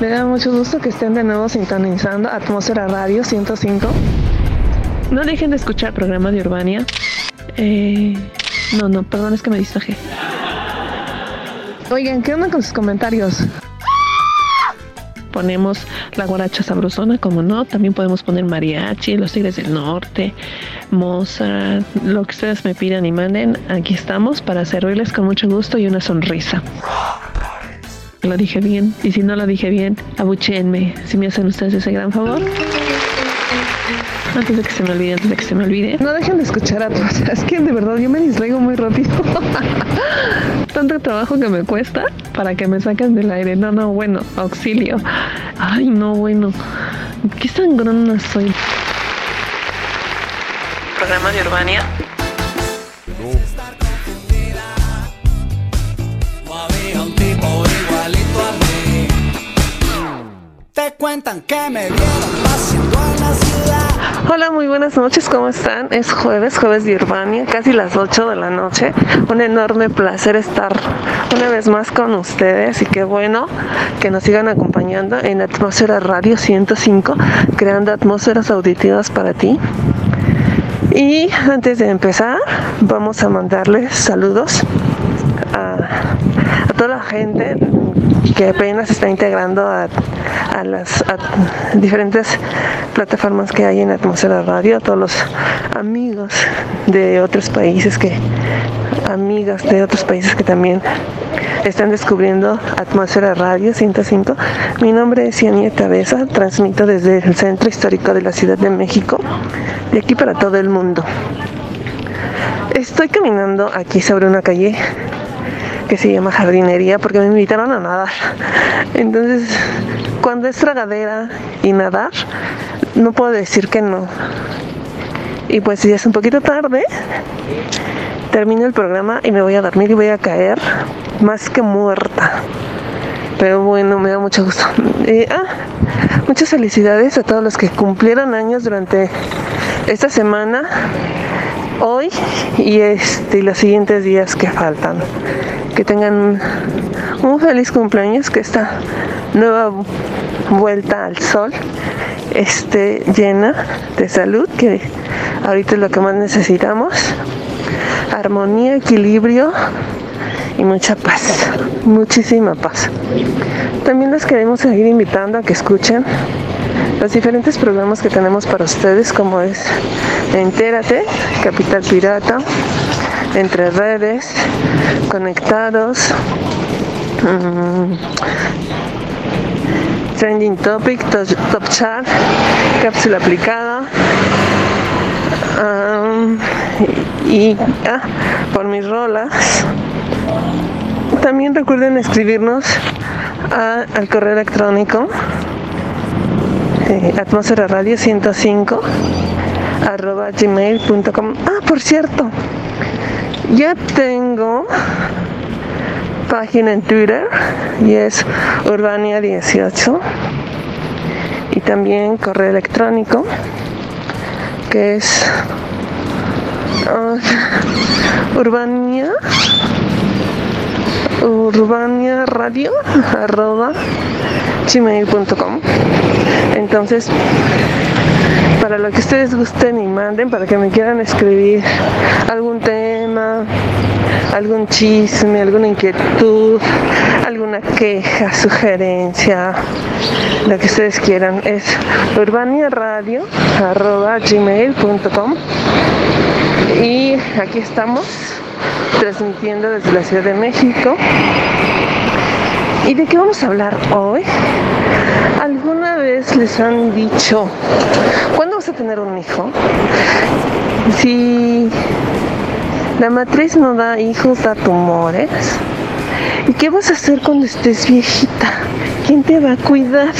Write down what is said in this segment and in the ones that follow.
Me da mucho gusto que estén de nuevo sintonizando Atmósfera Radio 105. No dejen de escuchar programa de Urbania. Eh, no, no, perdón, es que me distraje. Oigan, ¿qué onda con sus comentarios? Ponemos la guaracha sabrosona, como no. También podemos poner mariachi, los tigres del norte, Mozart, lo que ustedes me pidan y manden. Aquí estamos para servirles con mucho gusto y una sonrisa. Lo dije bien. Y si no lo dije bien, abuchenme. Si me hacen ustedes ese gran favor. Antes de que se me olvide, antes de que se me olvide. No dejen de escuchar a todos. Es que de verdad yo me distraigo muy rápido. Tanto trabajo que me cuesta para que me saquen del aire. No, no, bueno, auxilio. Ay, no, bueno. Qué sangrona soy. Programa de Urbania. Cuentan que me vieron paseando en la ciudad. Hola, muy buenas noches, ¿cómo están? Es jueves, jueves de Urbania, casi las 8 de la noche. Un enorme placer estar una vez más con ustedes y qué bueno que nos sigan acompañando en Atmósfera Radio 105, creando atmósferas auditivas para ti. Y antes de empezar, vamos a mandarles saludos a toda la gente que apenas está integrando a, las diferentes plataformas que hay en Atmósfera Radio, a todos los amigos de otros países que amigas de otros países que también están descubriendo Atmósfera Radio 105. Mi nombre es Yanieta Besa, transmito desde el Centro Histórico de la Ciudad de México, de aquí para todo el mundo. Estoy caminando aquí sobre una calle que se llama jardinería porque me invitaron a nadar. Entonces, cuando es tragadera y nadar, no puedo decir que no. Y pues ya es un poquito tarde, termino el programa y me voy a dormir y voy a caer más que muerta. Pero bueno, me da mucho gusto. Eh, muchas felicidades a todos los que cumplieron años durante esta semana, hoy y este los siguientes días que faltan. Que tengan un feliz cumpleaños, que esta nueva vuelta al sol esté llena de salud, que ahorita es lo que más necesitamos. Armonía, equilibrio y mucha paz, muchísima paz. También les queremos seguir invitando a que escuchen los diferentes programas que tenemos para ustedes, como es Entérate, Capital Pirata, Entre Redes, Conectados, mm, Trending Topic, Top, Top Chart, Cápsula Aplicada. y ah, por mis rolas. También recuerden escribirnos al correo electrónico eh, atmósfera radio 105 arroba gmail.com. Ah, por cierto, ya tengo página en Twitter y es Urbania18 y también correo electrónico que es ah, Urbania Urbania Radio arroba gmail.com entonces para lo que ustedes gusten y manden para que me quieran escribir algún tema algún chisme alguna inquietud alguna queja sugerencia lo que ustedes quieran es urbaniaradio arroba gmail.com y aquí estamos transmitiendo desde la Ciudad de México ¿Y de qué vamos a hablar hoy? ¿Alguna vez les han dicho, ¿cuándo vas a tener un hijo? Si la matriz no da hijos, da tumores. ¿Y qué vas a hacer cuando estés viejita? ¿Quién te va a cuidar?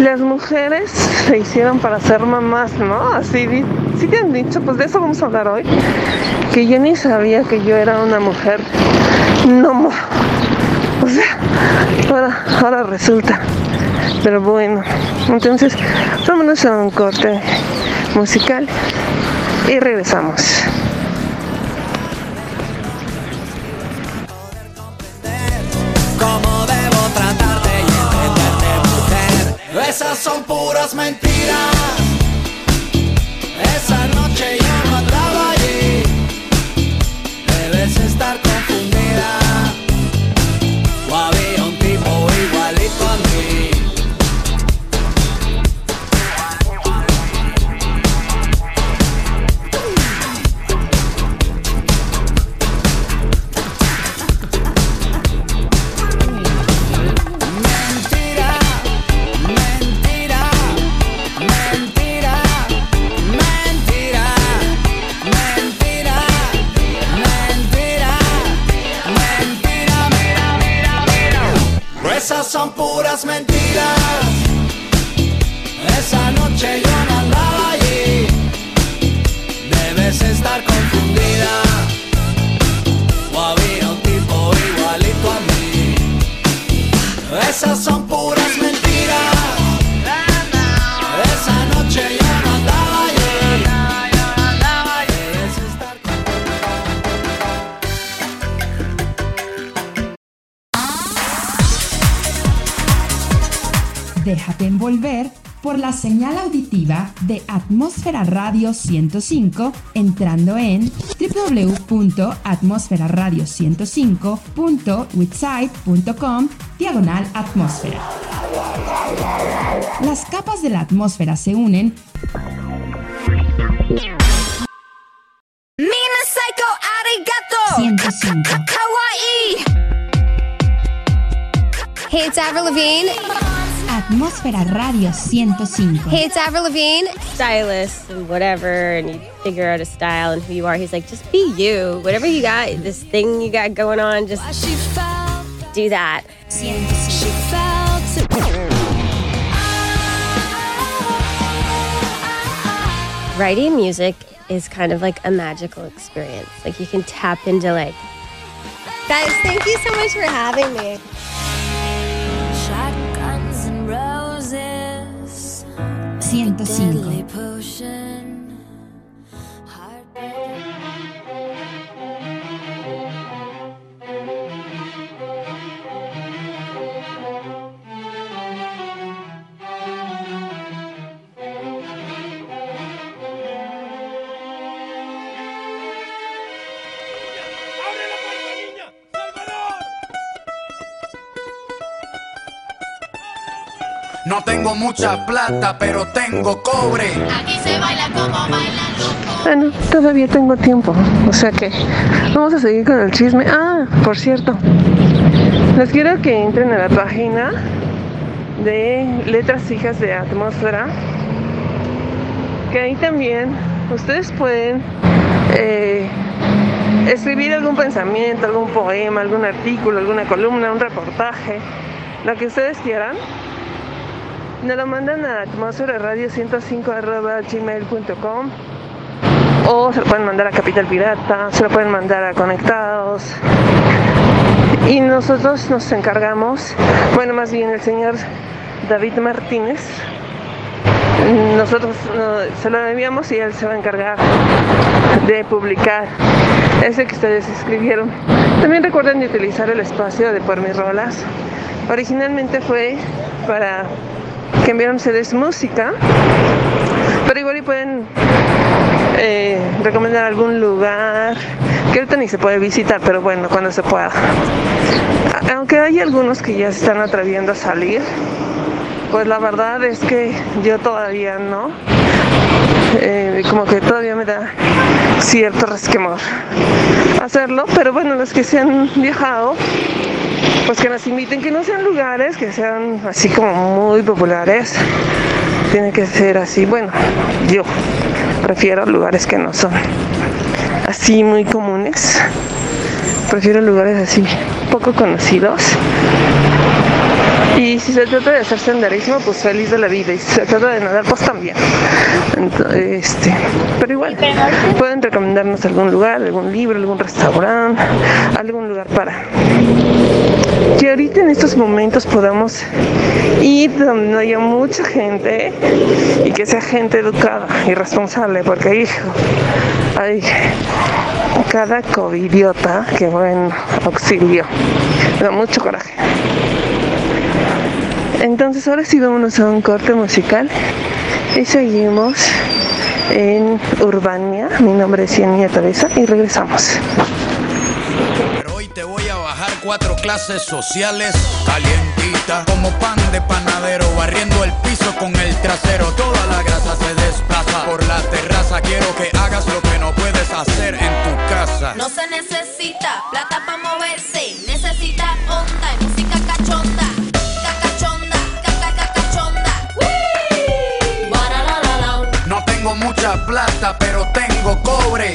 Las mujeres se hicieron para ser mamás, ¿no? Así sí te han dicho, pues de eso vamos a hablar hoy. Que yo ni sabía que yo era una mujer no, o sea, ahora, ahora resulta. Pero bueno, entonces vámonos a un corte musical y regresamos. Esas son puras mentiras. Esa noche ya no. Radio 105 entrando en www.atmosferaradio105.witsite.com diagonal atmósfera. Las capas de la atmósfera se unen Mina Psycho Arigato 105. Kawaii Hey, it's Avril Lavigne. Atmósfera Radio 105. Hey, it's Avril Lavigne. Stylist and whatever, and you figure out a style and who you are. He's like, just be you. Whatever you got, this thing you got going on, just do that. Writing music is kind of like a magical experience. Like you can tap into like. Guys, thank you so much for having me. 105. No tengo mucha plata, pero tengo cobre. Bueno, todavía tengo tiempo, o sea que vamos a seguir con el chisme. Ah, por cierto, les quiero que entren a la página de Letras Fijas de Atmósfera, que ahí también ustedes pueden eh, escribir algún pensamiento, algún poema, algún artículo, alguna columna, un reportaje, lo que ustedes quieran. Nos lo mandan a atmósfera radio 105 arroba gmail.com o se lo pueden mandar a Capital Pirata, se lo pueden mandar a Conectados. Y nosotros nos encargamos, bueno, más bien el señor David Martínez, nosotros no, se lo enviamos y él se va a encargar de publicar ese que ustedes escribieron. También recuerden de utilizar el espacio de por mis rolas. Originalmente fue para que enviaran CDs música, pero igual y pueden eh, recomendar algún lugar que ahorita ni se puede visitar, pero bueno, cuando se pueda. Aunque hay algunos que ya se están atreviendo a salir, pues la verdad es que yo todavía no. Eh, como que todavía me da cierto resquemor hacerlo, pero bueno, los que se han viajado, pues que nos inviten, que no sean lugares que sean así como muy populares. Tiene que ser así, bueno, yo prefiero lugares que no son así muy comunes. Prefiero lugares así poco conocidos. Y si se trata de hacer senderismo, pues feliz de la vida. Y si se trata de nadar, pues también. Este, pero igual, pueden recomendarnos algún lugar, algún libro, algún restaurante, algún lugar para que ahorita en estos momentos podamos ir donde no haya mucha gente y que sea gente educada y responsable, porque hijo, hay cada covidiota que buen auxilio, da mucho coraje. Entonces ahora sí vámonos a un corte musical y seguimos en Urbania. Mi nombre es Iania Teresa y regresamos. Pero hoy te voy a bajar cuatro clases sociales calientitas como pan de panadero barriendo el piso con el trasero toda la grasa se desplaza por la terraza quiero que hagas lo que no puedes hacer en tu casa No se necesita plata para moverse, mucha plata pero tengo cobre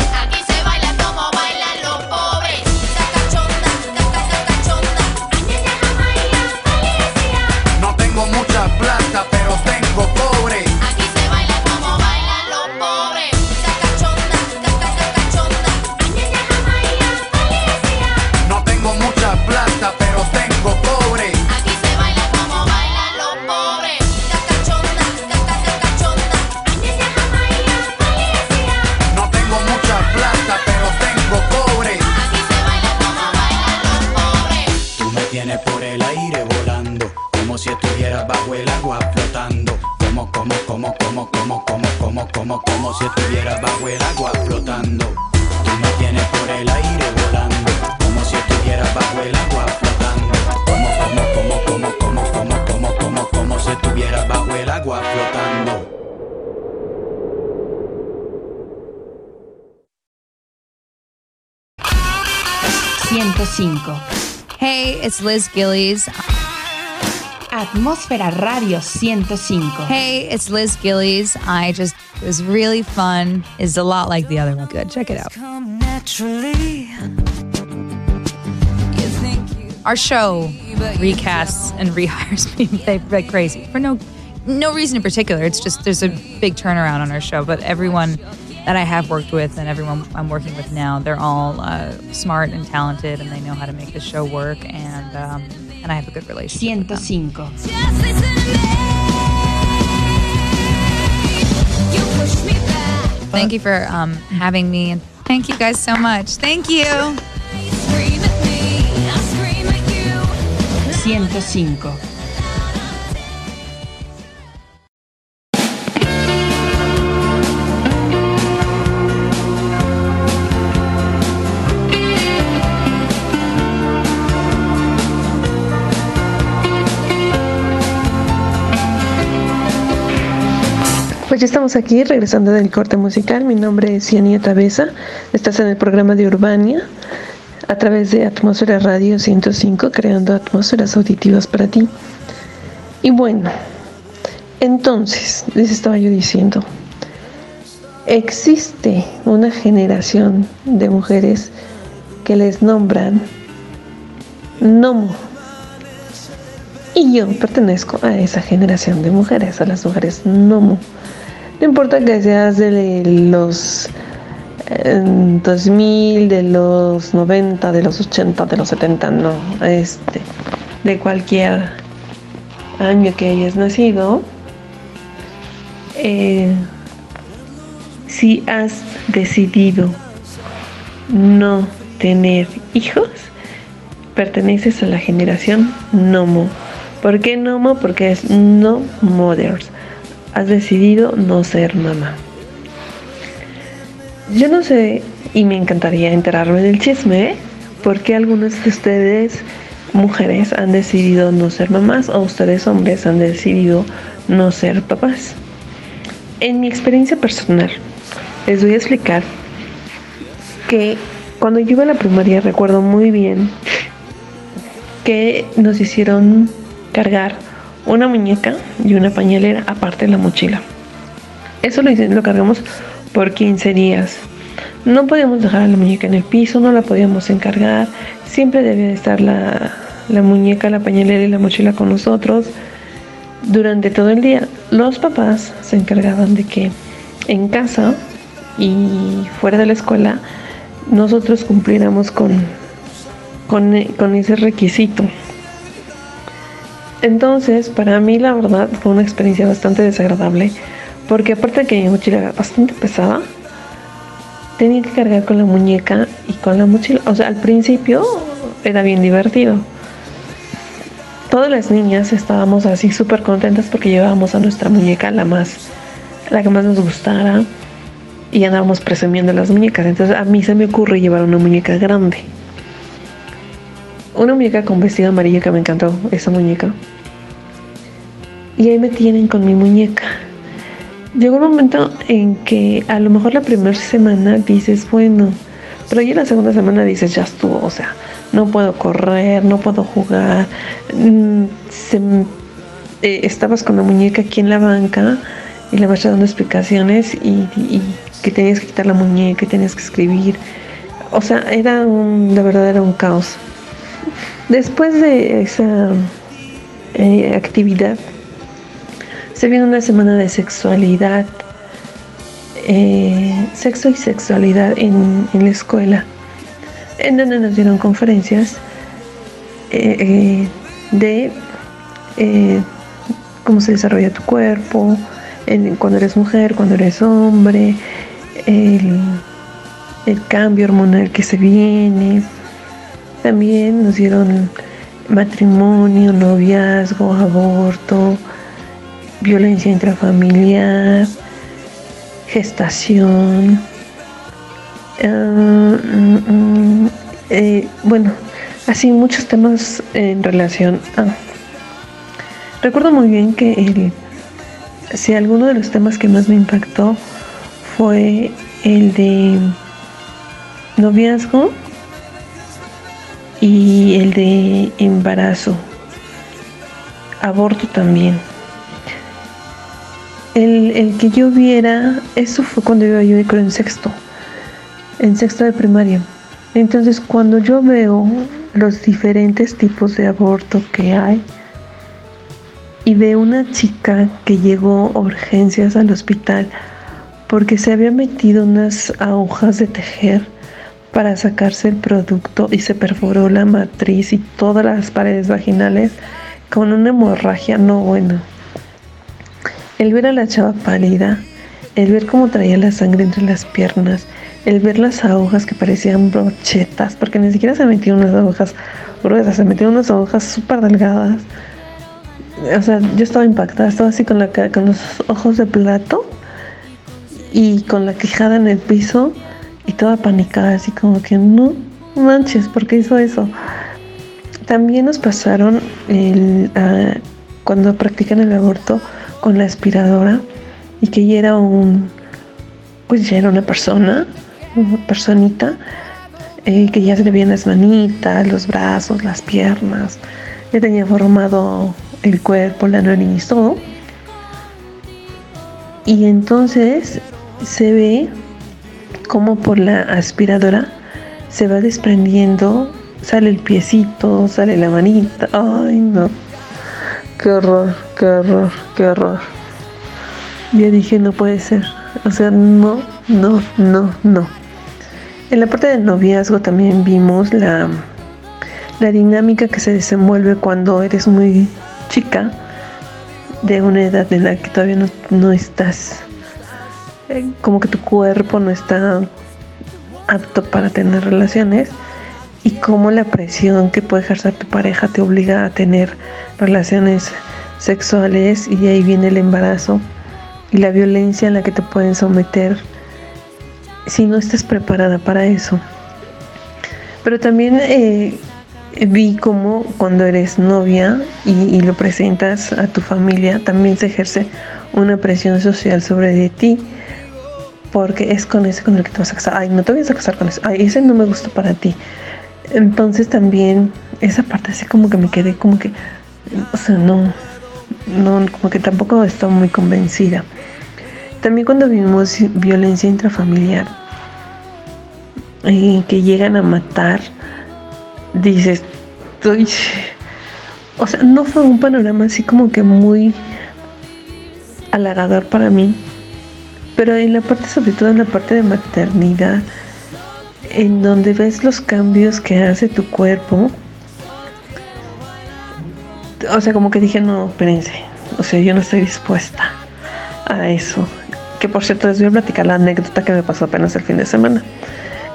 105. Hey, it's Liz Gillies. Atmósfera Radio 105. Hey, it's Liz Gillies. I just it was really fun. It's a lot like the other one. Good, check it out. Our show recasts and rehires me they like crazy for no no reason in particular. It's just there's a big turnaround on our show, but everyone that I have worked with and everyone I'm working with now, they're all uh, smart and talented and they know how to make the show work and um, and I have a good relationship. 105. Thank you for um, having me and thank you guys so much. Thank you. 105. Ya estamos aquí regresando del corte musical. Mi nombre es Ciania Tabesa. Estás en el programa de Urbania a través de Atmósfera Radio 105, creando atmósferas auditivas para ti. Y bueno, entonces, les estaba yo diciendo, existe una generación de mujeres que les nombran Nomo. Y yo pertenezco a esa generación de mujeres, a las mujeres Nomo. No importa que seas de los eh, 2000, de los 90, de los 80, de los 70, no, este, de cualquier año que hayas nacido, eh, si has decidido no tener hijos, perteneces a la generación Nomo. ¿Por qué Nomo? Porque es No Mothers. Has decidido no ser mamá. Yo no sé, y me encantaría enterarme del chisme, por qué algunos de ustedes, mujeres, han decidido no ser mamás o ustedes, hombres, han decidido no ser papás. En mi experiencia personal, les voy a explicar que cuando yo iba a la primaria recuerdo muy bien que nos hicieron cargar una muñeca y una pañalera aparte de la mochila. Eso lo, lo cargamos por 15 días. No podíamos dejar a la muñeca en el piso, no la podíamos encargar. Siempre debía de estar la, la muñeca, la pañalera y la mochila con nosotros durante todo el día. Los papás se encargaban de que en casa y fuera de la escuela nosotros cumpliéramos con, con, con ese requisito. Entonces, para mí la verdad fue una experiencia bastante desagradable, porque aparte de que mi mochila era bastante pesada, tenía que cargar con la muñeca y con la mochila. O sea, al principio era bien divertido. todas las niñas estábamos así súper contentas porque llevábamos a nuestra muñeca la más, la que más nos gustara y andábamos presumiendo las muñecas. Entonces a mí se me ocurre llevar una muñeca grande. Una muñeca con vestido amarillo que me encantó, esa muñeca. Y ahí me tienen con mi muñeca. Llegó un momento en que a lo mejor la primera semana dices, bueno, pero ya la segunda semana dices, ya estuvo, o sea, no puedo correr, no puedo jugar. Mm, eh, estabas con la muñeca aquí en la banca y le vas dando explicaciones y, que tenías que quitar la muñeca, y tenías que escribir. O sea, era un, la verdad era un caos. Después de esa eh, actividad, se viene una semana de sexualidad, eh, sexo y sexualidad en, la escuela en donde nos dieron conferencias eh, de cómo se desarrolla tu cuerpo, cuando eres mujer, cuando eres hombre, el cambio hormonal que se viene. También nos dieron matrimonio, noviazgo, aborto, violencia intrafamiliar, gestación, Ah, mm, mm, eh, bueno, así muchos temas en relación a... Recuerdo muy bien que si alguno de los temas que más me impactó fue el de noviazgo y el de embarazo, aborto también. El, el que yo viera, eso fue cuando iba yo creo en sexto en sexto de primaria. Entonces cuando yo veo los diferentes tipos de aborto que hay y veo una chica que llegó a urgencias al hospital porque se había metido unas agujas de tejer para sacarse el producto y se perforó la matriz y todas las paredes vaginales con una hemorragia no buena. El ver a la chava pálida, el ver cómo traía la sangre entre las piernas, el ver las agujas que parecían brochetas, porque ni siquiera se metieron unas agujas gruesas, se metieron unas agujas súper delgadas. O sea, yo estaba impactada, estaba así con, con los ojos de plato y con la quijada en el piso y toda panicada, así como que no manches, ¿por qué hizo eso? También nos pasaron el, ah, cuando practican el aborto con la aspiradora y que ya era un, pues ya era una persona personita eh, que ya se le veían las manitas, los brazos, las piernas, ya tenía formado el cuerpo, la nariz, todo. Y entonces se ve como por la aspiradora se va desprendiendo, sale el piecito, sale la manita. Ay, no. Qué horror, qué horror, qué horror. Ya dije, no puede ser. O sea, no, no, no, no. En la parte del noviazgo también vimos la, la dinámica que se desenvuelve cuando eres muy chica, de una edad en la que todavía no, estás, como que tu cuerpo no está apto para tener relaciones y cómo la presión que puede ejercer tu pareja te obliga a tener relaciones sexuales y ahí viene el embarazo y la violencia en la que te pueden someter si no estás preparada para eso. Pero también eh, vi como cuando eres novia y, lo presentas a tu familia, también se ejerce una presión social sobre ti, porque es con ese con el que te vas a casar. Ay, no te vas a casar con ese. Ay, ese no me gusta para ti. Entonces también esa parte así como que me quedé como que, o sea, no, no, como que tampoco estoy muy convencida. También cuando vimos violencia intrafamiliar, y que llegan a matar, dices, estoy... O sea, no fue un panorama así como que muy halagador para mí, pero en la parte, sobre todo en la parte de maternidad, en donde ves los cambios que hace tu cuerpo, o sea, como que dije, no, espérense, o sea, yo no estoy dispuesta a eso. Que por cierto, les voy a platicar la anécdota que me pasó apenas el fin de semana.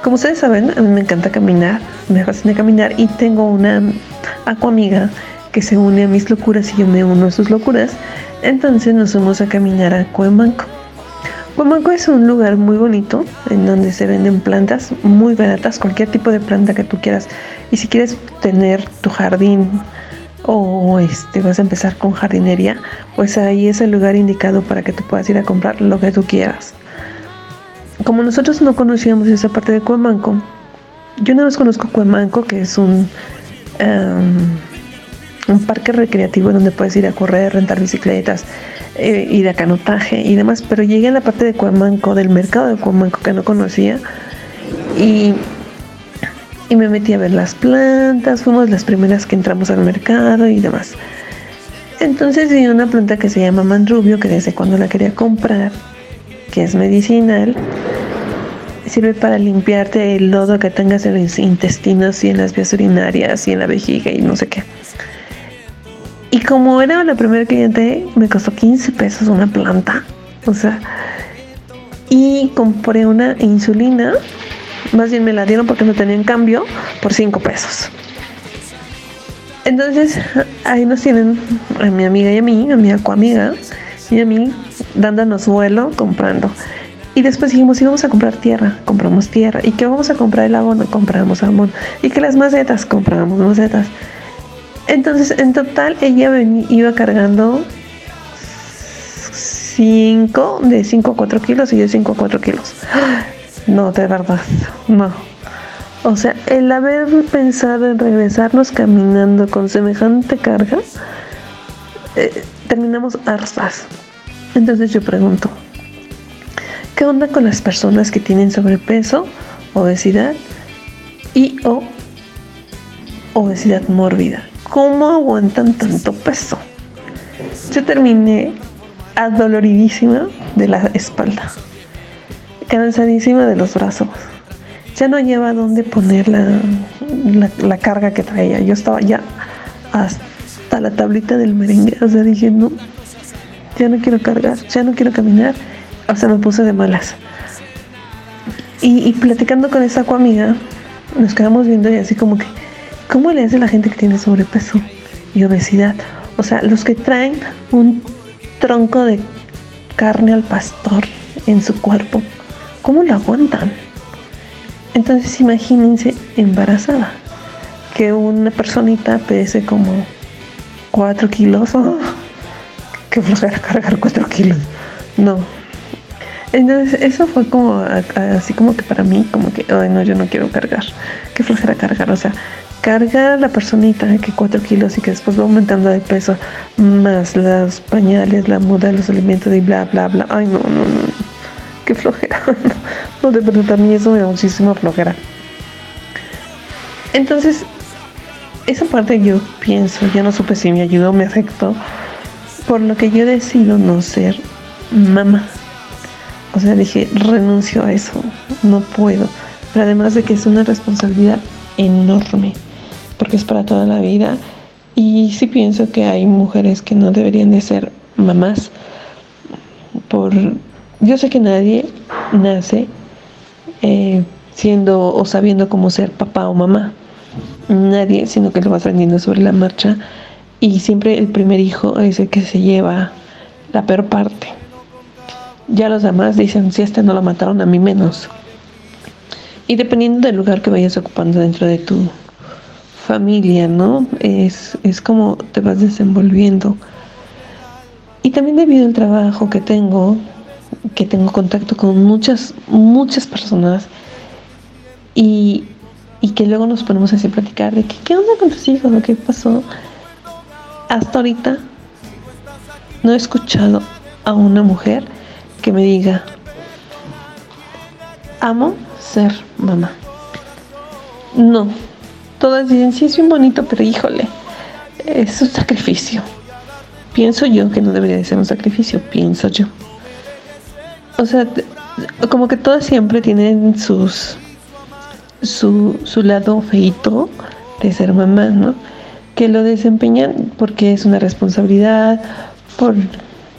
Como ustedes saben, a mí me encanta caminar, me fascina caminar y tengo una amiga que se une a mis locuras y yo me uno a sus locuras. Entonces nos fuimos a caminar a Cuemanco. Cuemanco es un lugar muy bonito en donde se venden plantas muy baratas, cualquier tipo de planta que tú quieras. Y si quieres tener tu jardín o este vas a empezar con jardinería, pues ahí es el lugar indicado para que tú puedas ir a comprar lo que tú quieras. Como nosotros no conocíamos esa parte de Cuemanco, yo no más conozco Cuemanco, que es un em, un parque recreativo donde puedes ir a correr, rentar bicicletas, eh, ir a canotaje y demás, pero llegué a la parte de Cuamanco, del mercado de Cuamanco que no conocía y, y me metí a ver las plantas, fuimos las primeras que entramos al mercado y demás. Entonces vi una planta que se llama mandrubio, que desde cuando la quería comprar, que es medicinal, sirve para limpiarte el lodo que tengas en los intestinos y en las vías urinarias y en la vejiga y no sé qué. Y como era la primera cliente, me costó 15 pesos una planta. O sea, y compré una insulina. Más bien me la dieron porque no tenía en cambio por 5 pesos. Entonces, ahí nos tienen a mi amiga y a mí, a mi amiga y a mí, dándonos vuelo, comprando. Y después dijimos, íbamos a comprar tierra, compramos tierra. ¿Y que vamos a comprar el abono? Compramos abono. Y que las macetas, compramos macetas. Entonces, en total, ella iba cargando 5, de 5 a 4 kilos y de 5 a 4 kilos. No, de verdad, no. O sea, el haber pensado en regresarnos caminando con semejante carga, eh, terminamos hartas. Entonces yo pregunto, ¿qué onda con las personas que tienen sobrepeso, obesidad y o obesidad mórbida? ¿Cómo aguantan tanto peso? Yo terminé adoloridísima de la espalda, cansadísima de los brazos. Ya no lleva dónde poner la, la, carga que traía. Yo estaba ya hasta la tablita del merengue. O sea, dije, no, ya no quiero cargar, ya no quiero caminar. O sea, me puse de malas. Y, platicando con esa amiga, nos quedamos viendo y así como que, ¿Cómo le hace la gente que tiene sobrepeso y obesidad? O sea, los que traen un tronco de carne al pastor en su cuerpo, ¿cómo lo aguantan? Entonces imagínense embarazada, que una personita pese como 4 kilos, oh, que flojera cargar 4 kilos, no. Entonces eso fue como así como que para mí, como que, ay no, yo no quiero cargar, que flojera cargar, o sea, carga la personita que 4 kilos y que después va aumentando de peso, más los pañales, la muda, los alimentos y bla, bla, bla. Ay, no, no, no. Qué flojera. No, de verdad, a mí eso me da muchísima flojera. Entonces, esa parte yo pienso, ya no supe si me ayudó me afectó, por lo que yo decido no ser mamá. O sea, dije, renuncio a eso, no puedo. Pero además de que es una responsabilidad enorme porque es para toda la vida. Y sí pienso que hay mujeres que no deberían de ser mamás. Por, yo sé que nadie nace eh, siendo o sabiendo cómo ser papá o mamá. Nadie, sino que lo va aprendiendo sobre la marcha. Y siempre el primer hijo es el que se lleva la peor parte. Ya los demás dicen, si este no lo mataron, a mí menos. Y dependiendo del lugar que vayas ocupando dentro de tu familia, ¿no? Es, es como te vas desenvolviendo. Y también debido al trabajo que tengo, que tengo contacto con muchas, muchas personas y, y que luego nos ponemos así a platicar de que, qué onda con tus hijos, qué pasó. Hasta ahorita no he escuchado a una mujer que me diga, amo ser mamá. No, todas dicen, sí, es bien bonito, pero híjole, es un sacrificio. Pienso yo que no debería de ser un sacrificio, pienso yo. O sea, como que todas siempre tienen sus su, su lado feito de ser mamá, ¿no? Que lo desempeñan porque es una responsabilidad, por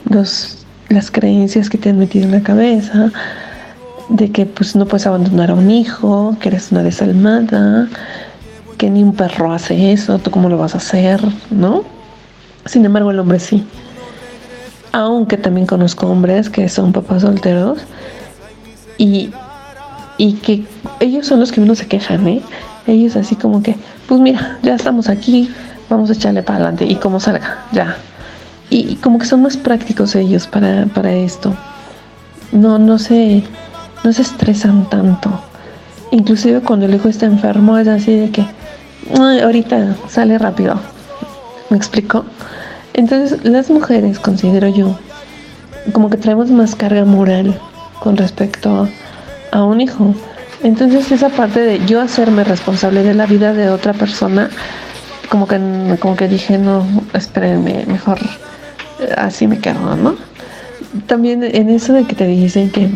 los, las creencias que te han metido en la cabeza, de que pues no puedes abandonar a un hijo, que eres una desalmada, que ni un perro hace eso, tú cómo lo vas a hacer, ¿no? Sin embargo, el hombre sí. Aunque también conozco hombres que son papás solteros y, y que ellos son los que menos se quejan, ¿eh? Ellos así como que, pues mira, ya estamos aquí, vamos a echarle para adelante y como salga, ya. Y, y como que son más prácticos ellos para, para esto. No, no se, no se estresan tanto. Inclusive cuando el hijo está enfermo es así de que, "Ay, ahorita sale rápido. ¿Me explico? Entonces las mujeres, considero yo, como que traemos más carga moral con respecto a un hijo. Entonces esa parte de yo hacerme responsable de la vida de otra persona, como que, como que dije, no, espérenme, mejor eh, así me quedo, ¿no? También en eso de que te dicen que,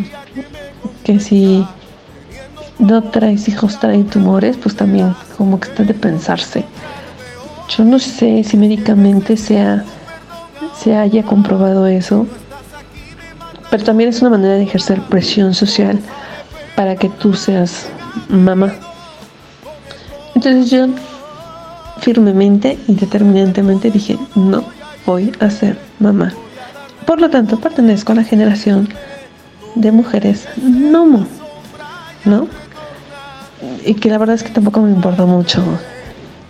que si no traes hijos traen tumores, pues también como que está de pensarse. Yo no sé si médicamente sea, se haya comprobado eso, pero también es una manera de ejercer presión social para que tú seas mamá. Entonces yo firmemente y determinantemente dije, no voy a ser mamá. Por lo tanto, pertenezco a la generación de mujeres nomo, ¿no? Y que la verdad es que tampoco me importa mucho.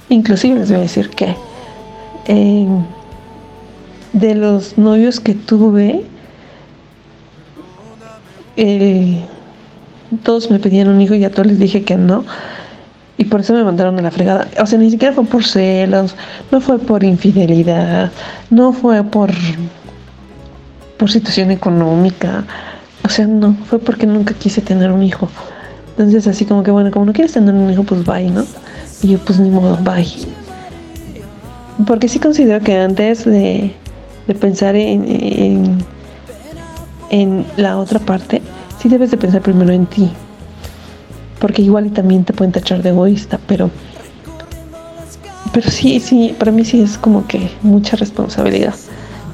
Inclusive les voy a decir que eh, de los novios que tuve, eh, todos me pedían un hijo y a todos les dije que no. Y por eso me mandaron a la fregada. O sea, ni siquiera fue por celos, no fue por infidelidad, no fue por, por situación económica. O sea, no, fue porque nunca quise tener un hijo. Entonces, así como que, bueno, como no quieres tener un hijo, pues bye, ¿no? Y yo, pues ni modo, bye. Porque sí considero que antes de, de pensar en, en, la otra parte, sí debes de pensar primero en ti. Porque igual y también te pueden tachar de egoísta, pero pero sí, sí, para mí sí es como que mucha responsabilidad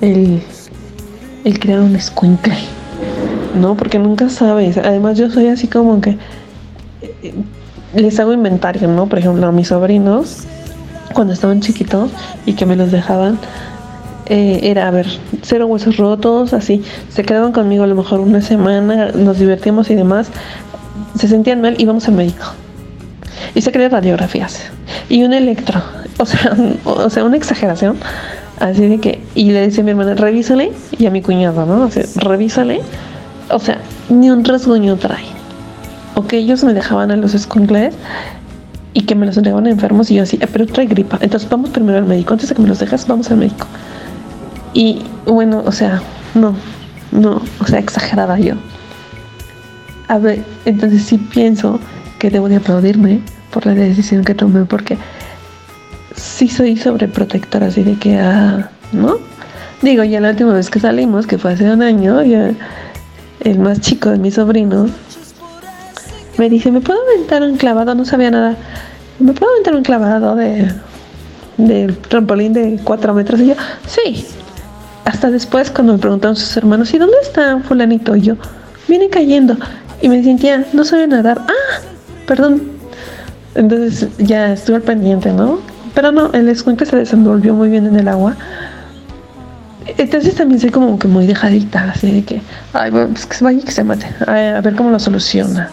el, el crear un escuincle, ¿no? Porque nunca sabes. Además, yo soy así como que les hago inventario, ¿no? Por ejemplo, a mis sobrinos, cuando estaban chiquitos y que me los dejaban, eh, era, a ver, cero huesos rotos, así. Se quedaban conmigo a lo mejor una semana, nos divertíamos y demás. Se sentían mal, íbamos al médico. Y se crean radiografías. Y un electro. O sea, o sea, una exageración. Así de que, y le decía a mi hermana, revísale, y a mi cuñado, ¿no? Sea, revísale. O sea, ni un rasguño trae. O que ellos me dejaban a los escuncles y que me los entregaban enfermos y yo así, "Eh, pero trae gripa. Entonces vamos primero al médico. Antes de que me los dejes, vamos al médico. Y bueno, o sea, no, no, o sea, exagerada yo. A ver, entonces sí pienso que debo de aplaudirme por la decisión que tomé, porque sí soy sobreprotectora, así de que, ah, ¿no? Digo, ya la última vez que salimos, que fue hace un año, ya el más chico de mis sobrinos me dice, ¿me puedo aventar un clavado? No sabía nada. ¿Me puedo aventar un clavado de del trampolín de cuatro metros? Y yo, sí. Hasta después cuando me preguntaron sus hermanos, ¿y dónde está fulanito? Y yo, viene cayendo. Y me decían, tía, no sabe nadar. Ah, perdón. Entonces ya estuve al pendiente, ¿no? Pero no, el escuincle se desenvolvió muy bien en el agua. Entonces también soy como que muy dejadita, así de que, ay, pues que se vaya y que se mate, a ver cómo lo soluciona.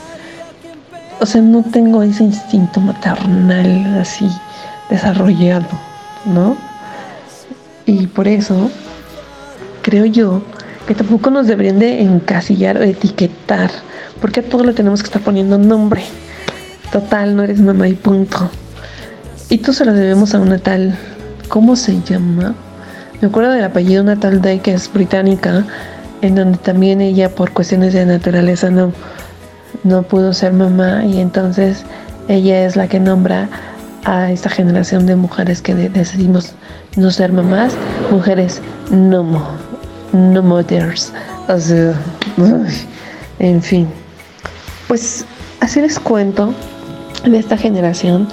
O sea, no tengo ese instinto maternal así desarrollado, ¿no? Y por eso creo yo que tampoco nos deberían de encasillar o etiquetar, porque a todo le tenemos que estar poniendo nombre. Total, no eres mamá y punto. Y tú se lo debemos a una tal, ¿cómo se llama? Me acuerdo del apellido una tal Day que es británica, en donde también ella por cuestiones de naturaleza no, no pudo ser mamá y entonces ella es la que nombra a esta generación de mujeres que de- decidimos no ser mamás, mujeres no mo, no mothers. O sea, en fin. Pues así les cuento de esta generación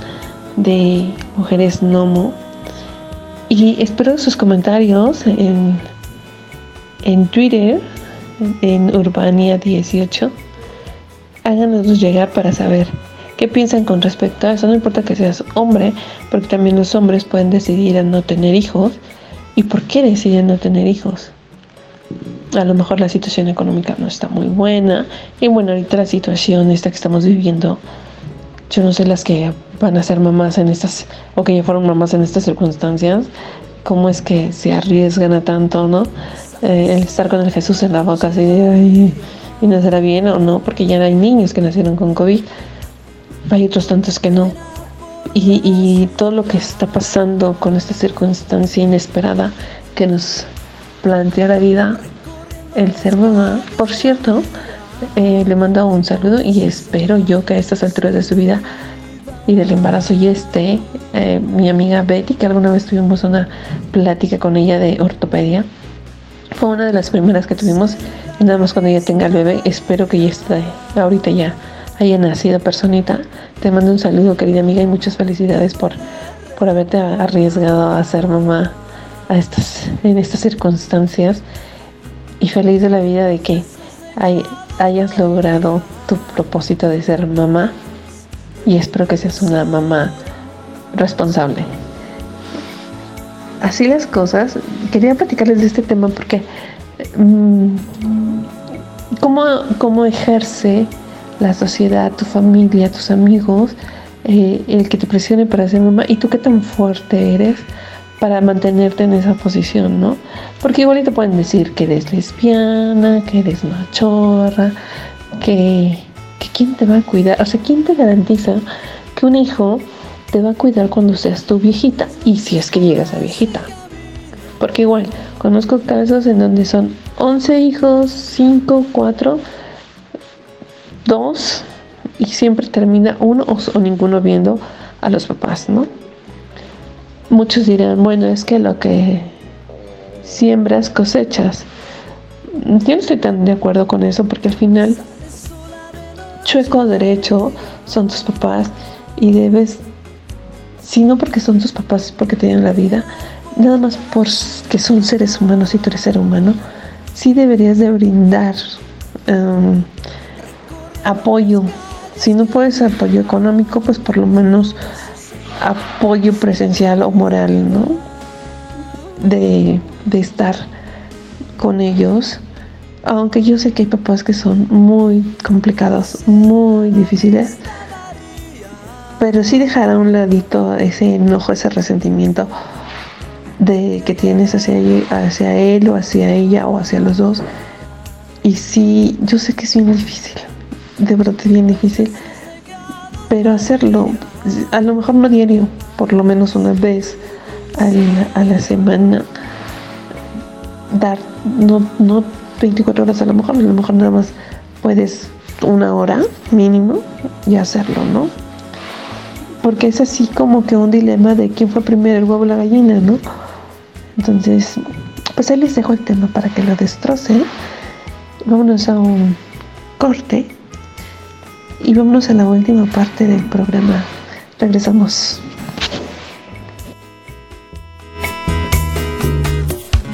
de mujeres nomo y espero sus comentarios en, en Twitter en Urbania18 háganos llegar para saber ¿Qué piensan con respecto a eso? No importa que seas hombre, porque también los hombres pueden decidir a no tener hijos. ¿Y por qué deciden no tener hijos? A lo mejor la situación económica no está muy buena. Y bueno, ahorita la situación esta que estamos viviendo, yo no sé las que van a ser mamás en estas, o que ya fueron mamás en estas circunstancias, cómo es que se arriesgan a tanto, ¿no? Eh, el estar con el Jesús en la boca así de, y no será bien o no, porque ya hay niños que nacieron con COVID hay otros tantos que no. Y, todo lo que está pasando con esta circunstancia inesperada que nos plantea la vida, el ser mamá, por cierto, eh, le mando un saludo y espero yo que a estas alturas de su vida y del embarazo y esté eh, mi amiga Betty, que alguna vez tuvimos una plática con ella de ortopedia. Fue una de las primeras que tuvimos nada más cuando ella tenga el bebé, espero que ya esté ahorita ya haya nacido personita. Te mando un saludo, querida amiga, y muchas felicidades por, por haberte arriesgado a ser mamá a estas, en estas circunstancias. Y feliz de la vida de que hayas logrado tu propósito de ser mamá. Y espero que seas una mamá responsable. Así las cosas. Quería platicarles de este tema porque ¿cómo, cómo ejerce la sociedad, tu familia, tus amigos, eh, el que te presione para ser mamá y tú qué tan fuerte eres para mantenerte en esa posición, ¿no? Porque igual te pueden decir que eres lesbiana, que eres machorra, que, que quién te va a cuidar, o sea, quién te garantiza que un hijo te va a cuidar cuando seas tu viejita y si es que llegas a viejita. Porque igual, conozco casos en donde son 11 hijos, 5, 4 dos y siempre termina uno o, ninguno viendo a los papás, ¿no? Muchos dirán, bueno, es que lo que siembras cosechas. Yo no estoy tan de acuerdo con eso porque al final, chueco derecho son tus papás y debes, si no porque son tus papás, es porque tienen la vida, nada más porque son seres humanos y tú eres ser humano, sí deberías de brindar um, apoyo. Si no puedes apoyo económico, pues por lo menos apoyo presencial o moral, ¿no? De, de estar con ellos. Aunque yo sé que hay papás que son muy complicados, muy difíciles. Pero sí dejar a un ladito ese enojo, ese resentimiento de que tienes hacia, hacia él o hacia ella o hacia los dos. Y sí, yo sé que es bien difícil de verdad es bien difícil, pero hacerlo, a lo mejor no diario, por lo menos una vez a la, semana, dar, no, no 24 horas a lo mejor, a lo mejor nada más puedes una hora mínimo y hacerlo, ¿no? Porque es así como que un dilema de quién fue primero el huevo o la gallina, ¿no? Entonces, pues ahí les dejo el tema para que lo destroce. Vámonos a un corte y vámonos a la última parte del programa. Regresamos.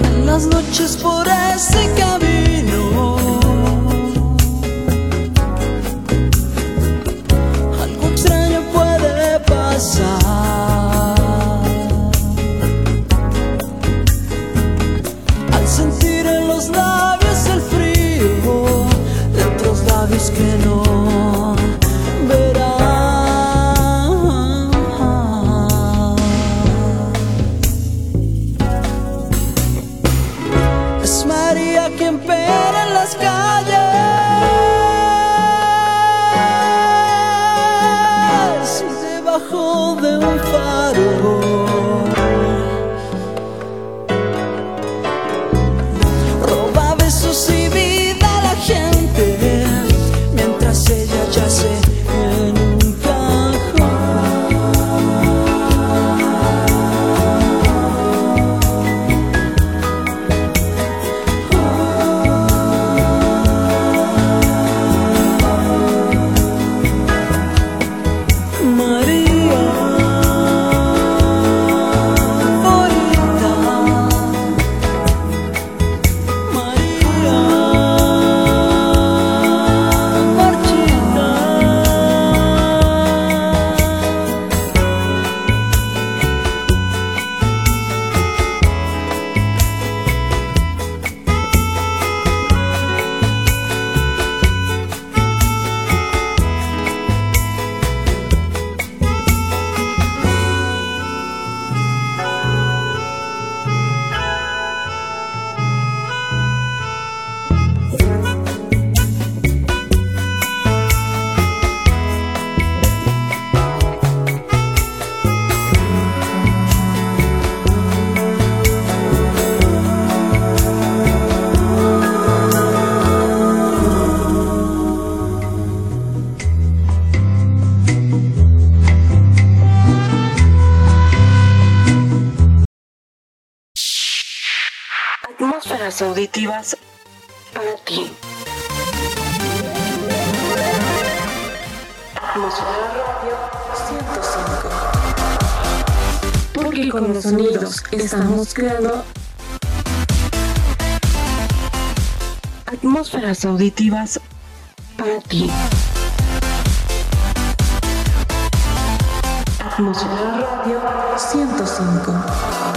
En las noches por ese camino. Auditivas para ti. Atmósfera Radio 105. Porque con los sonidos estamos creando atmósferas auditivas para ti. Atmósfera Radio 105.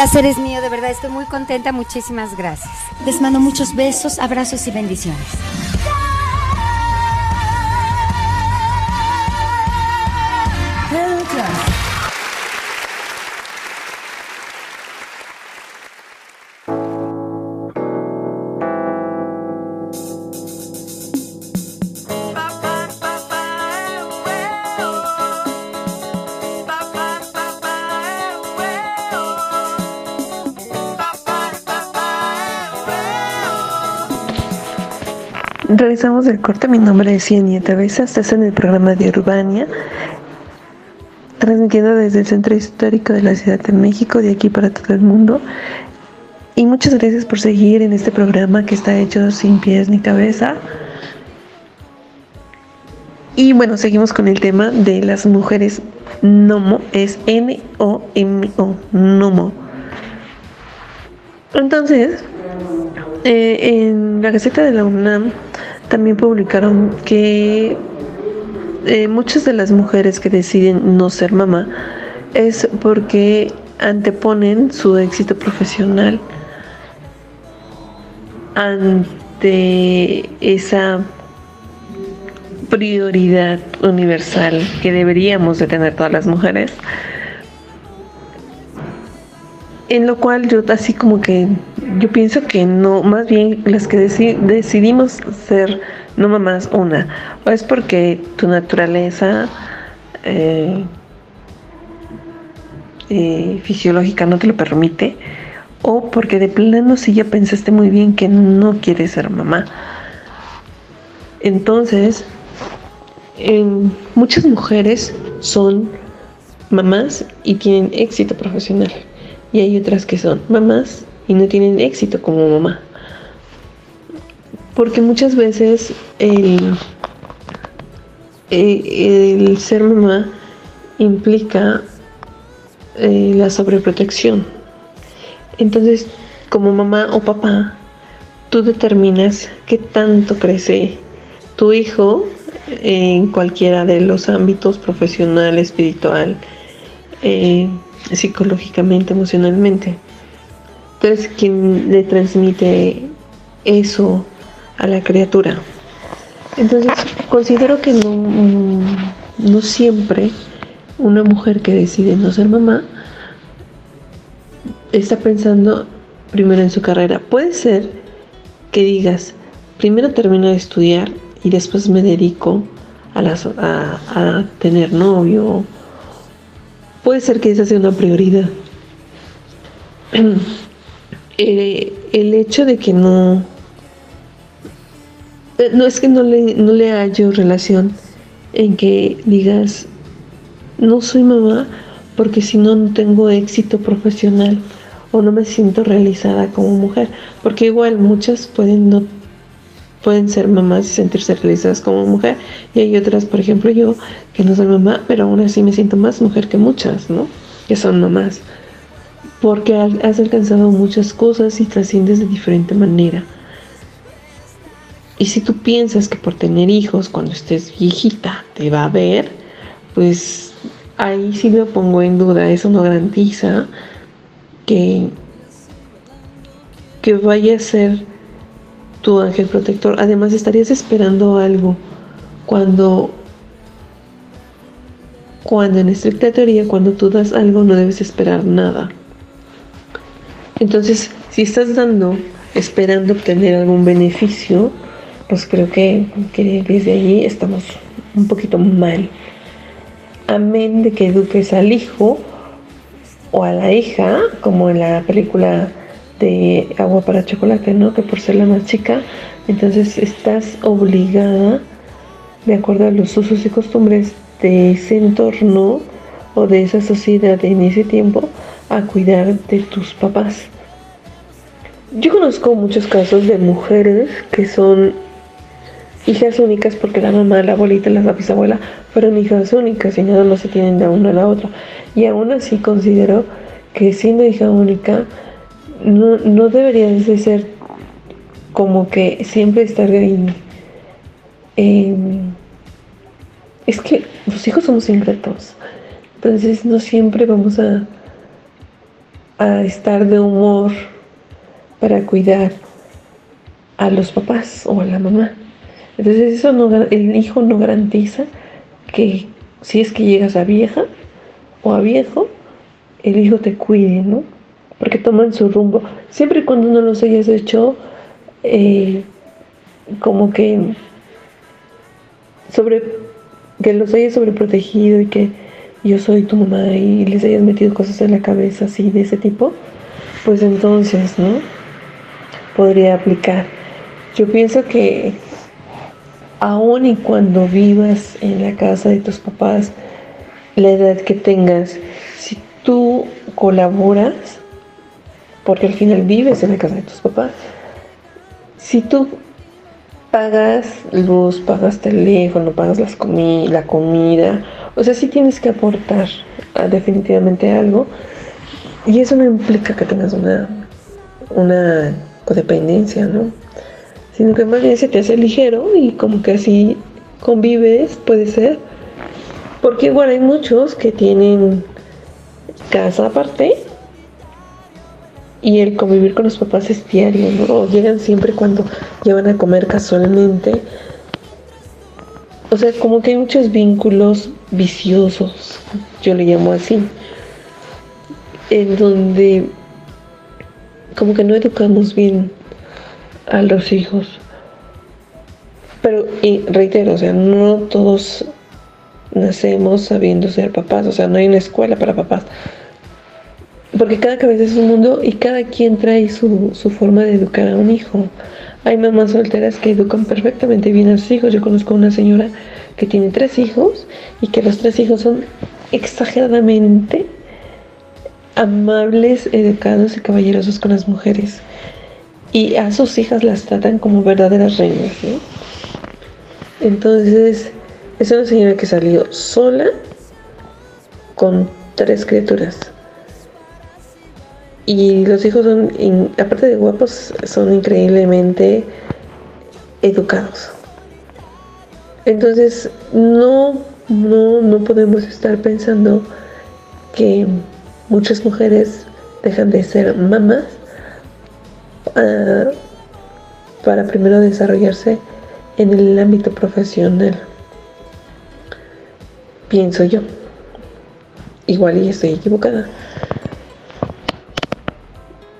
Placer es mío, de verdad, estoy muy contenta, muchísimas gracias. Les mando muchos besos, abrazos y bendiciones. Realizamos el corte. Mi nombre es Cienieta Besa. Estás en el programa de Urbania, transmitiendo desde el Centro Histórico de la Ciudad de México, de aquí para todo el mundo. Y muchas gracias por seguir en este programa que está hecho sin pies ni cabeza. Y bueno, seguimos con el tema de las mujeres Nomo. Es N-O-M-O, Nomo. Entonces, eh, en la Gaceta de la UNAM también publicaron que eh, muchas de las mujeres que deciden no ser mamá es porque anteponen su éxito profesional ante esa prioridad universal que deberíamos de tener todas las mujeres. En lo cual yo así como que yo pienso que no, más bien las que deci- decidimos ser no mamás una, o es porque tu naturaleza eh, eh, fisiológica no te lo permite, o porque de plano sí ya pensaste muy bien que no quieres ser mamá. Entonces, en- muchas mujeres son mamás y tienen éxito profesional. Y hay otras que son mamás y no tienen éxito como mamá. Porque muchas veces el, eh, el ser mamá implica eh, la sobreprotección. Entonces, como mamá o papá, tú determinas qué tanto crece tu hijo en cualquiera de los ámbitos profesional, espiritual, eh, psicológicamente, emocionalmente. Tú eres quien le transmite eso a la criatura. Entonces, considero que no, siempre una mujer que decide no ser mamá está pensando primero en su carrera. Puede ser que digas, primero termino de estudiar y después me dedico a tener novio. Puede ser que esa sea una prioridad. Eh, el hecho de que no... eh, No es que no le, no le hallo relación en que digas, no soy mamá porque si no no tengo éxito profesional o no me siento realizada como mujer, porque igual muchas pueden no pueden ser mamás y sentirse realizadas como mujer. Y hay otras, por ejemplo yo, que no soy mamá, pero aún así me siento más mujer que muchas, ¿no? Que son mamás, porque has alcanzado muchas cosas y trasciendes de diferente manera. Y si tú piensas que por tener hijos cuando estés viejita te va a ver, pues ahí sí lo pongo en duda, eso no garantiza que, que vaya a ser tu ángel protector. Además, estarías esperando algo cuando, cuando en estricta teoría, cuando tú das algo, no debes esperar nada. Entonces, si estás dando esperando obtener algún beneficio, pues creo que, desde allí estamos un poquito mal. Amén de que eduques al hijo o a la hija, como en la película de Agua para Chocolate, ¿no? Que por ser la más chica, entonces estás obligada, de acuerdo a los usos y costumbres de ese entorno o de esa sociedad en ese tiempo, a cuidar de tus papás. Yo conozco muchos casos de mujeres que son hijas únicas porque la mamá, la abuelita, la bisabuela fueron hijas únicas y nada más se tienen de una a la otra. Y aún así considero que siendo hija única no, no deberías de ser como que siempre estar en, es que los hijos somos ingratos. Entonces no siempre vamos a, a estar de humor para cuidar a los papás o a la mamá. Entonces eso no, el hijo no garantiza que si es que llegas a vieja o a viejo, el hijo te cuide, ¿no? Porque toman su rumbo. Siempre y cuando no los hayas hecho eh, como que sobre que los hayas sobreprotegido y que yo soy tu mamá y les hayas metido cosas en la cabeza así de ese tipo, pues entonces, ¿no? podría aplicar. Yo pienso que aun y cuando vivas en la casa de tus papás, la edad que tengas, si tú colaboras, porque al final vives en la casa de tus papás, si tú pagas luz, pagas teléfono, pagas las comi la comida, o sea, si tienes que aportar definitivamente algo, y eso no implica que tengas una, una codependencia, ¿no? Sino que más bien se te hace ligero y como que así convives, puede ser. Porque igual hay muchos que tienen casa aparte y el convivir con los papás es diario, ¿no? O llegan siempre cuando llevan a comer casualmente. O sea, como que hay muchos vínculos viciosos, yo le llamo así, en donde como que no educamos bien a los hijos. Pero, y reitero, o sea, no todos nacemos sabiendo ser papás, o sea, no hay una escuela para papás. Porque cada cabeza es un mundo y cada quien trae su, su forma de educar a un hijo. Hay mamás solteras que educan perfectamente bien a sus hijos. Yo conozco una señora que tiene tres hijos y que los tres hijos son exageradamente amables, educados y caballerosos con las mujeres. Y a sus hijas las tratan como verdaderas reinas. Entonces, es una señora que salió sola con tres criaturas. Y los hijos son, aparte de guapos, son increíblemente educados. Entonces, no, no, no podemos estar pensando que muchas mujeres dejan de ser mamás ah, para primero desarrollarse en el ámbito profesional. Pienso yo. Igual y estoy equivocada.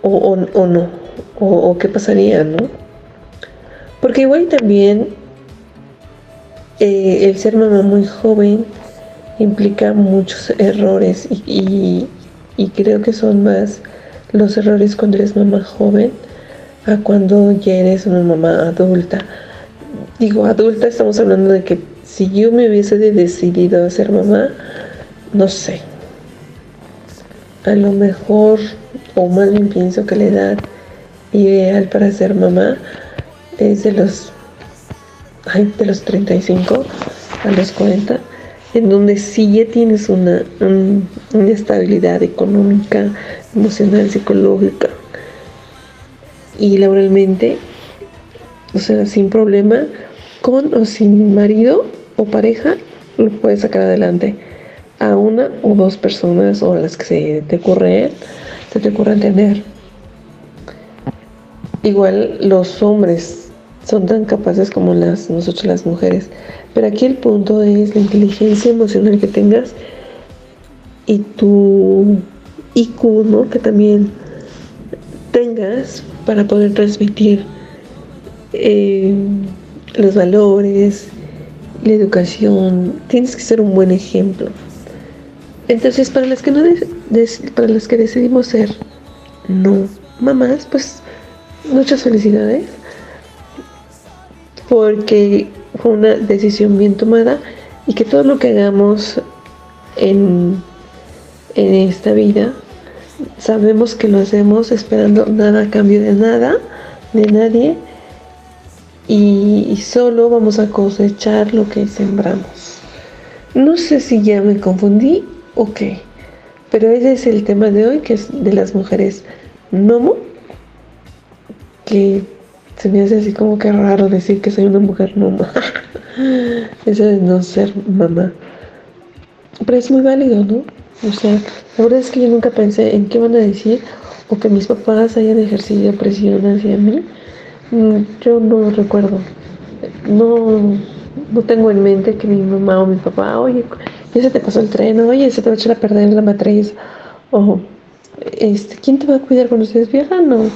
O, no. O, qué pasaría, ¿no? Porque igual también eh, el ser mamá muy joven implica muchos errores y, y creo que son más los errores cuando eres mamá joven a cuando ya eres una mamá adulta. Digo, adulta estamos hablando de que si yo me hubiese decidido a ser mamá, no sé. A lo mejor, o más bien pienso que la edad ideal para ser mamá es de los, de los 35 a los 40 en donde sí ya tienes una, una estabilidad económica, emocional, psicológica y laboralmente, o sea, sin problema, con o sin marido o pareja, lo puedes sacar adelante. a una o dos personas o las que se te ocurren, se te ocurran tener. Igual los hombres son tan capaces como las nosotros las mujeres, pero aquí el punto es la inteligencia emocional que tengas y tu IQ, ¿no? Que también tengas para poder transmitir eh, los valores, la educación. Tienes que ser un buen ejemplo. Entonces, para las que no para las que decidimos ser no mamás, pues muchas felicidades. Porque fue una decisión bien tomada y que todo lo que hagamos en, en esta vida, sabemos que lo hacemos esperando nada a cambio de nada, de nadie, y, solo vamos a cosechar lo que sembramos. No sé si ya me confundí o qué, pero ese es el tema de hoy, que es de las mujeres nomo, que se me hace así como que raro decir que soy una mujer nomo. Eso de no ser mamá. Pero es muy válido, ¿no? O sea, la verdad es que yo nunca pensé en qué van a decir o que mis papás hayan ejercido presión hacia mí Mm, yo no recuerdo. No, no tengo en mente que mi mamá o mi papá, oye, ya se te pasó el tren, oye, se te va a echar a perder la matriz. O, este, ¿quién te va a cuidar cuando estés vieja? No.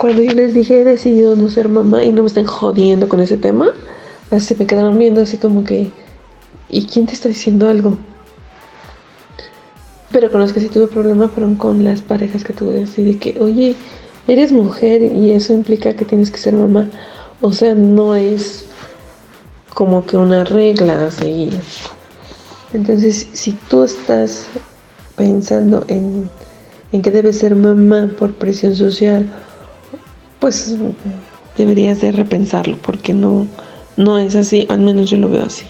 Cuando yo les dije he decidido no ser mamá y no me estén jodiendo con ese tema, así me quedaron viendo así como que, ¿y quién te está diciendo algo? Pero con los que sí tuve problemas fueron con las parejas que tuve así de que, oye, eres mujer y eso implica que tienes que ser mamá. O sea, no es como que una regla a seguir. Entonces, si tú estás pensando en, que debes ser mamá por presión social, pues deberías de repensarlo porque no, no es así, al menos yo lo veo así.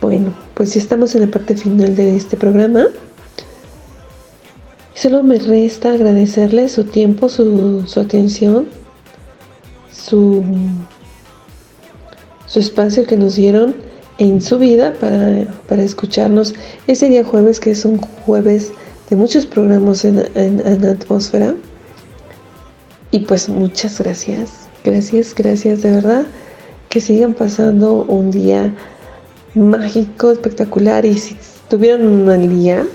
Bueno, pues ya estamos en la parte final de este programa. Solo me resta agradecerle su tiempo, su, atención, su, su espacio que nos dieron en su vida para, escucharnos ese día jueves, que es un jueves de muchos programas en, en, Atmósfera. Y pues muchas gracias, gracias, gracias de verdad. Que sigan pasando un día mágico, espectacular. Y si tuvieron un mal día,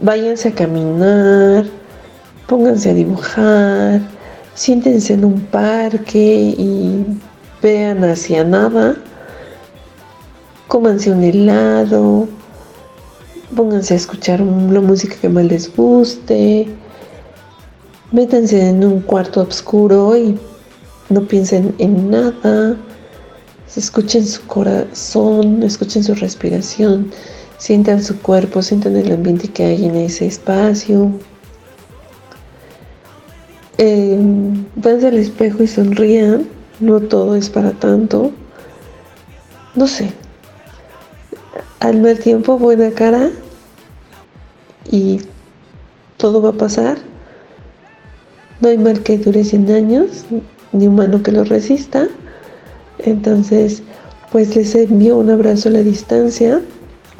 váyanse a caminar, pónganse a dibujar, siéntense en un parque y vean hacia nada, cómanse un helado, pónganse a escuchar la música que más les guste, métanse en un cuarto oscuro y no piensen en nada, escuchen su corazón, escuchen su respiración Sientan su cuerpo, sientan el ambiente que hay en ese espacio. Eh, al espejo y sonrían. No todo es para tanto. No sé. Al mal tiempo, buena cara. Y todo va a pasar. No hay mal que dure 100 años, ni humano que lo resista. Entonces, pues les envío un abrazo a la distancia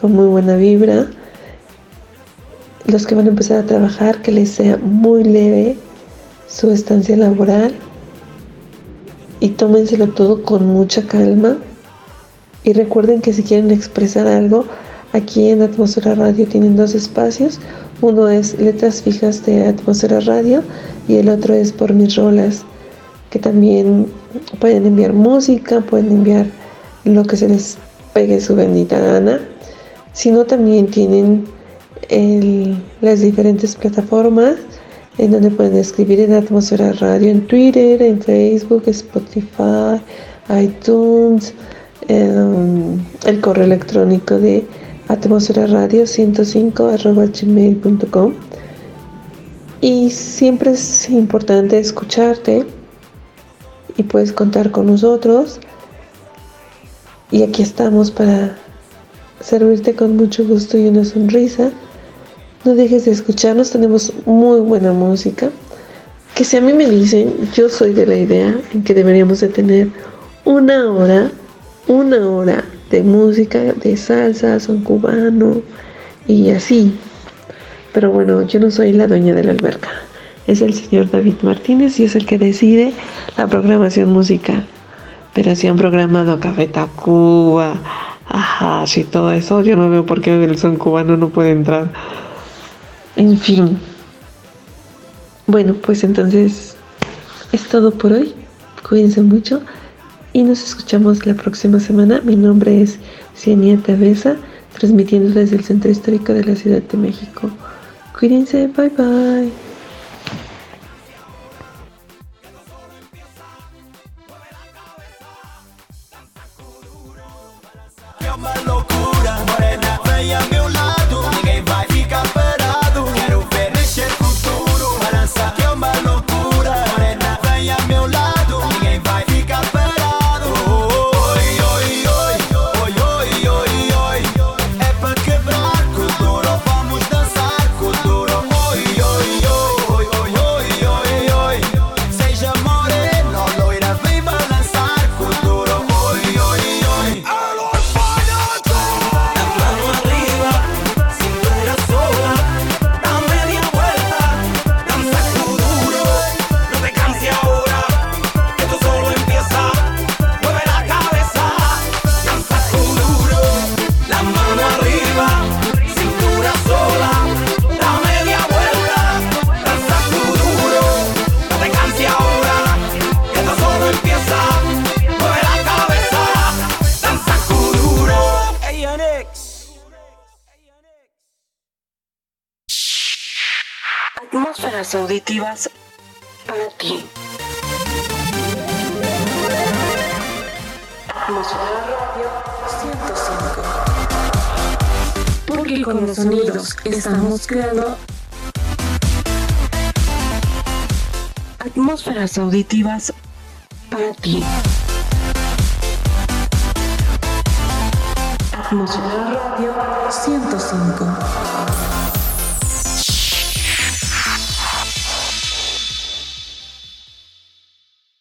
con muy buena vibra. Los que van a empezar a trabajar, que les sea muy leve su estancia laboral y tómenselo todo con mucha calma. Y recuerden que si quieren expresar algo, aquí en Atmósfera Radio tienen dos espacios. Uno es letras fijas de Atmósfera Radio y el otro es por mis rolas, que también pueden enviar música, pueden enviar lo que se les pegue su bendita gana. Sino también tienen las diferentes plataformas en donde pueden escribir en Atmósfera Radio, en Twitter, en Facebook, Spotify, iTunes, em, el correo electrónico de Atmósfera Radio 105 gmail.com y siempre es importante escucharte y puedes contar con nosotros y aquí estamos para servirte con mucho gusto y una sonrisa. No dejes de escucharnos, tenemos muy buena música. Que si a mí me dicen, yo soy de la idea en que deberíamos de tener una hora, una hora de música, de salsa, son cubano y así. Pero bueno, yo no soy la dueña de la alberca. Es el señor David Martínez y es el que decide la programación musical. Pero si han programado Café Tacuba, ajá, y todo eso, yo no veo por qué el son cubano no puede entrar. En fin. Bueno, pues entonces es todo por hoy. Cuídense mucho y nos escuchamos la próxima semana. Mi nombre es Cienia Tavesa, transmitiendo desde el Centro Histórico de la Ciudad de México. Cuídense, bye bye. Atmósferas auditivas para ti. Atmósfera Radio 105.